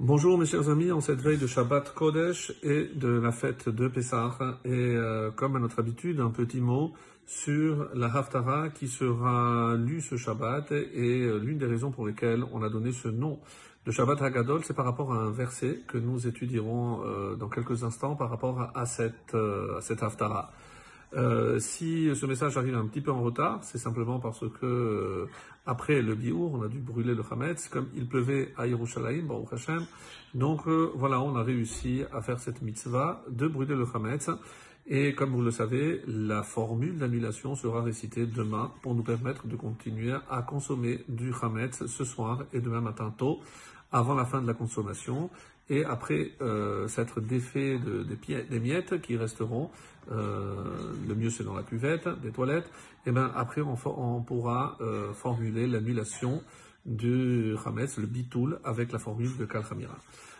Bonjour mes chers amis, en cette veille de Shabbat Kodesh et de la fête de Pessah, et euh, comme à notre habitude, un petit mot sur la Haftara qui sera lue ce Shabbat, et euh, l'une des raisons pour lesquelles on a donné ce nom de Shabbat Hagadol, c'est par rapport à un verset que nous étudierons euh, dans quelques instants par rapport à, cette, à cette Haftara. Euh, si ce message arrive un petit peu en retard, c'est simplement parce que euh, après le biour, on a dû brûler le Hametz, comme il pleuvait à Yerushalayim, Baruch Hashem. Donc euh, voilà, on a réussi à faire cette mitzvah de brûler le Hametz. Et comme vous le savez, la formule d'annulation sera récitée demain pour nous permettre de continuer à consommer du Hametz ce soir et demain matin tôt, avant la fin de la consommation. Et après euh, s'être défait de, des, miettes qui resteront, euh, le mieux c'est dans la cuvette des toilettes, et bien après on, on pourra euh, formuler l'annulation du Hametz, le bitoul, avec la formule de Kalchamira.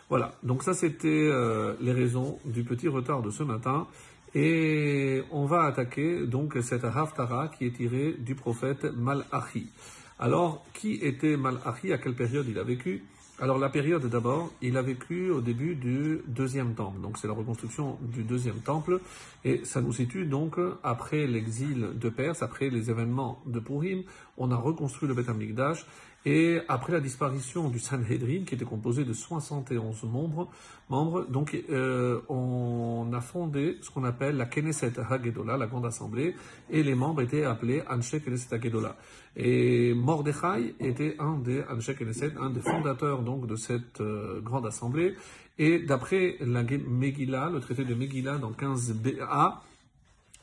Voilà, donc ça c'était euh, les raisons du petit retard de ce matin. Et on va attaquer donc cette Haftara qui est tirée du prophète Malachi. Alors, qui était Malachi? À quelle période il a vécu? Alors la période d'abord, il a vécu au début du deuxième temple, donc c'est la reconstruction du deuxième temple, et ça nous situe donc après l'exil de Perse, après les événements de Purim, on a reconstruit le Beth Amikdash, et après la disparition du Sanhedrin, qui était composé de 71 membres, membres donc euh, on a fondé ce qu'on appelle la Knesset Hagedola, la grande assemblée, et les membres étaient appelés Anshe Knesset Hagedola. Et Mordechai était un des Anshe Knesset, un des fondateurs donc de cette euh, grande assemblée. Et d'après la Megillah, le traité de Megillah dans 15a,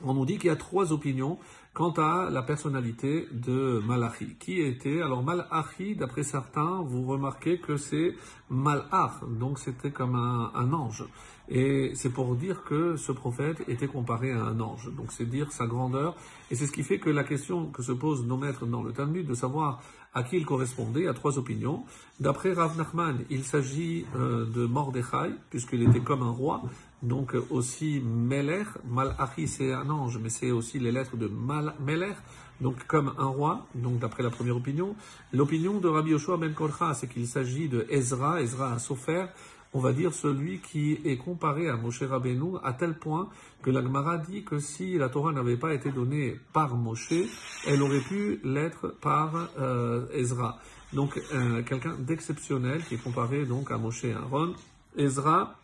on nous dit qu'il y a trois opinions quant à la personnalité de Malachi. Qui était Alors Malachi, d'après certains, vous remarquez que c'est Malach, donc c'était comme un, ange. Et c'est pour dire que ce prophète était comparé à un ange. Donc c'est dire sa grandeur. Et c'est ce qui fait que la question que se posent nos maîtres dans le Talmud, de savoir à qui il correspondait, à trois opinions. D'après Rav Nachman, il s'agit euh, de Mordechai, puisqu'il était comme un roi, donc aussi Meler, Malachi c'est un ange, mais c'est aussi les lettres de Mal, donc comme un roi, donc d'après la première opinion. L'opinion de Rabbi Yoshua Ben Korcha, c'est qu'il s'agit de Ezra, Ezra a Sofer, on va dire celui qui est comparé à Moshe Rabbeinu à tel point que la Gemara dit que si la Torah n'avait pas été donnée par Moshe, elle aurait pu l'être par euh, Ezra. Donc euh, quelqu'un d'exceptionnel qui est comparé donc à Moshe Aaron. Ezra,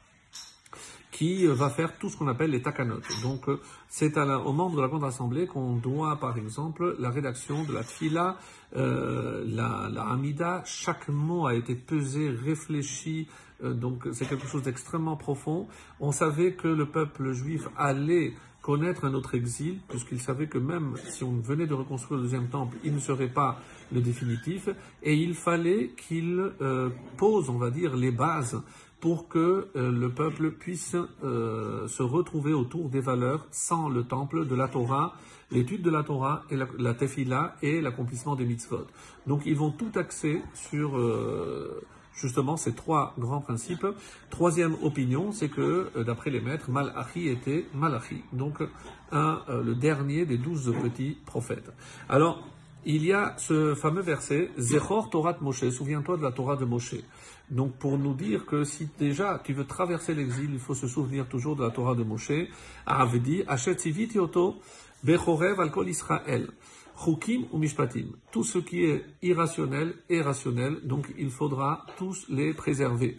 qui va faire tout ce qu'on appelle les takanot. Donc, c'est aux membres de la Grande Assemblée qu'on doit, par exemple, la rédaction de la tfila, euh, la, la amida. Chaque mot a été pesé, réfléchi. Euh, donc, c'est quelque chose d'extrêmement profond. On savait que le peuple juif allait connaître un autre exil, puisqu'il savait que même si on venait de reconstruire le deuxième temple, il ne serait pas le définitif, et il fallait qu'il euh, pose, on va dire, les bases pour que euh, le peuple puisse se retrouver autour des valeurs sans le temple de la Torah, l'étude de la Torah et la, la et l'accomplissement des mitzvot. Donc ils vont tout axer sur justement ces trois grands principes. Troisième opinion, c'est que d'après les maîtres, Malachi était Malachi, donc un, le dernier des douze petits prophètes. Alors il y a ce fameux verset, Zechor Torah de Moshe, souviens-toi de la Torah de Moshe. Donc pour nous dire que si déjà tu veux traverser l'exil, il faut se souvenir toujours de la Torah de Moshe. Avedi, Achet Oto, Bechorev al Israël. Tout ce qui est irrationnel est rationnel, donc il faudra tous les préserver.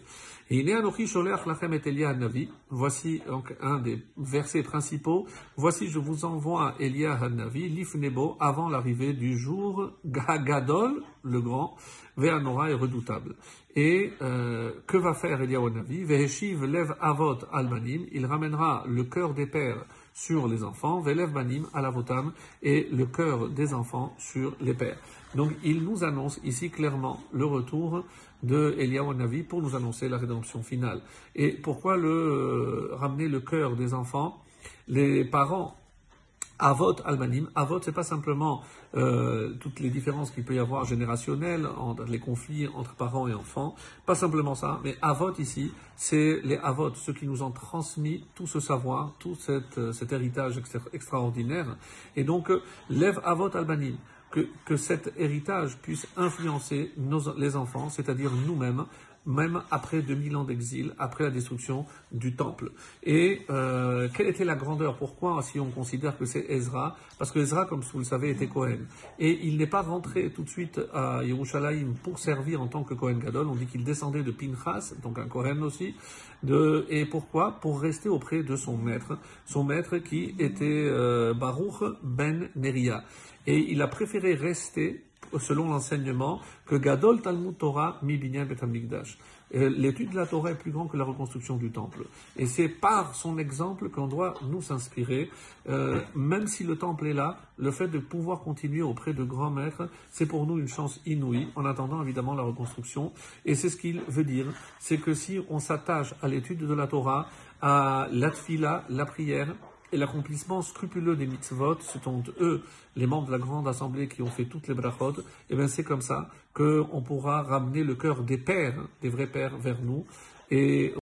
Voici donc un des versets principaux. Voici, je vous envoie Elia Hanavi, Lifnebo, avant l'arrivée du jour Gadol, le grand, Ve'anora est redoutable. Et euh, que va faire Elia Hanavi? Veheshiv lev avot almanim, il ramènera le cœur des pères sur les enfants, Velev banim alavotam, et le cœur des enfants sur les pères. Donc il nous annonce ici clairement le retour de Eliyahu Navi pour nous annoncer la rédemption finale. Et pourquoi le, euh, ramener le cœur des enfants? Les parents Avot almanim, avot, c'est pas simplement euh, toutes les différences qu'il peut y avoir générationnelles, entre les conflits entre parents et enfants, pas simplement ça, mais avot ici, c'est les avot, ceux qui nous ont transmis tout ce savoir, tout euh, cet héritage extraordinaire. Et donc, lève avot almanim, que, que cet héritage puisse influencer nos, les enfants, c'est-à-dire nous-mêmes, même après 2000 ans d'exil, après la destruction du temple. Et euh, quelle était la grandeur? Pourquoi, si on considère que c'est Ezra? Parce que Ezra, comme vous le savez, était Cohen. Et il n'est pas rentré tout de suite à Yerushalayim pour servir en tant que Cohen Gadol. On dit qu'il descendait de Pinchas, donc un Cohen aussi. De, et pourquoi? Pour rester auprès de son maître, son maître qui était euh, Baruch ben Neria. Et il a préféré rester selon l'enseignement, que Gadol Talmud Torah mi binyan bet L'étude de la Torah est plus grande que la reconstruction du temple. Et c'est par son exemple qu'on doit nous s'inspirer. Euh, même si le temple est là, le fait de pouvoir continuer auprès de grands maîtres, c'est pour nous une chance inouïe, en attendant évidemment la reconstruction. Et c'est ce qu'il veut dire, c'est que si on s'attache à l'étude de la Torah, à la la prière, et l'accomplissement scrupuleux des mitzvot, ce sont eux, les membres de la grande assemblée qui ont fait toutes les brachot, et eh bien c'est comme ça qu'on pourra ramener le cœur des pères, des vrais pères vers nous. Et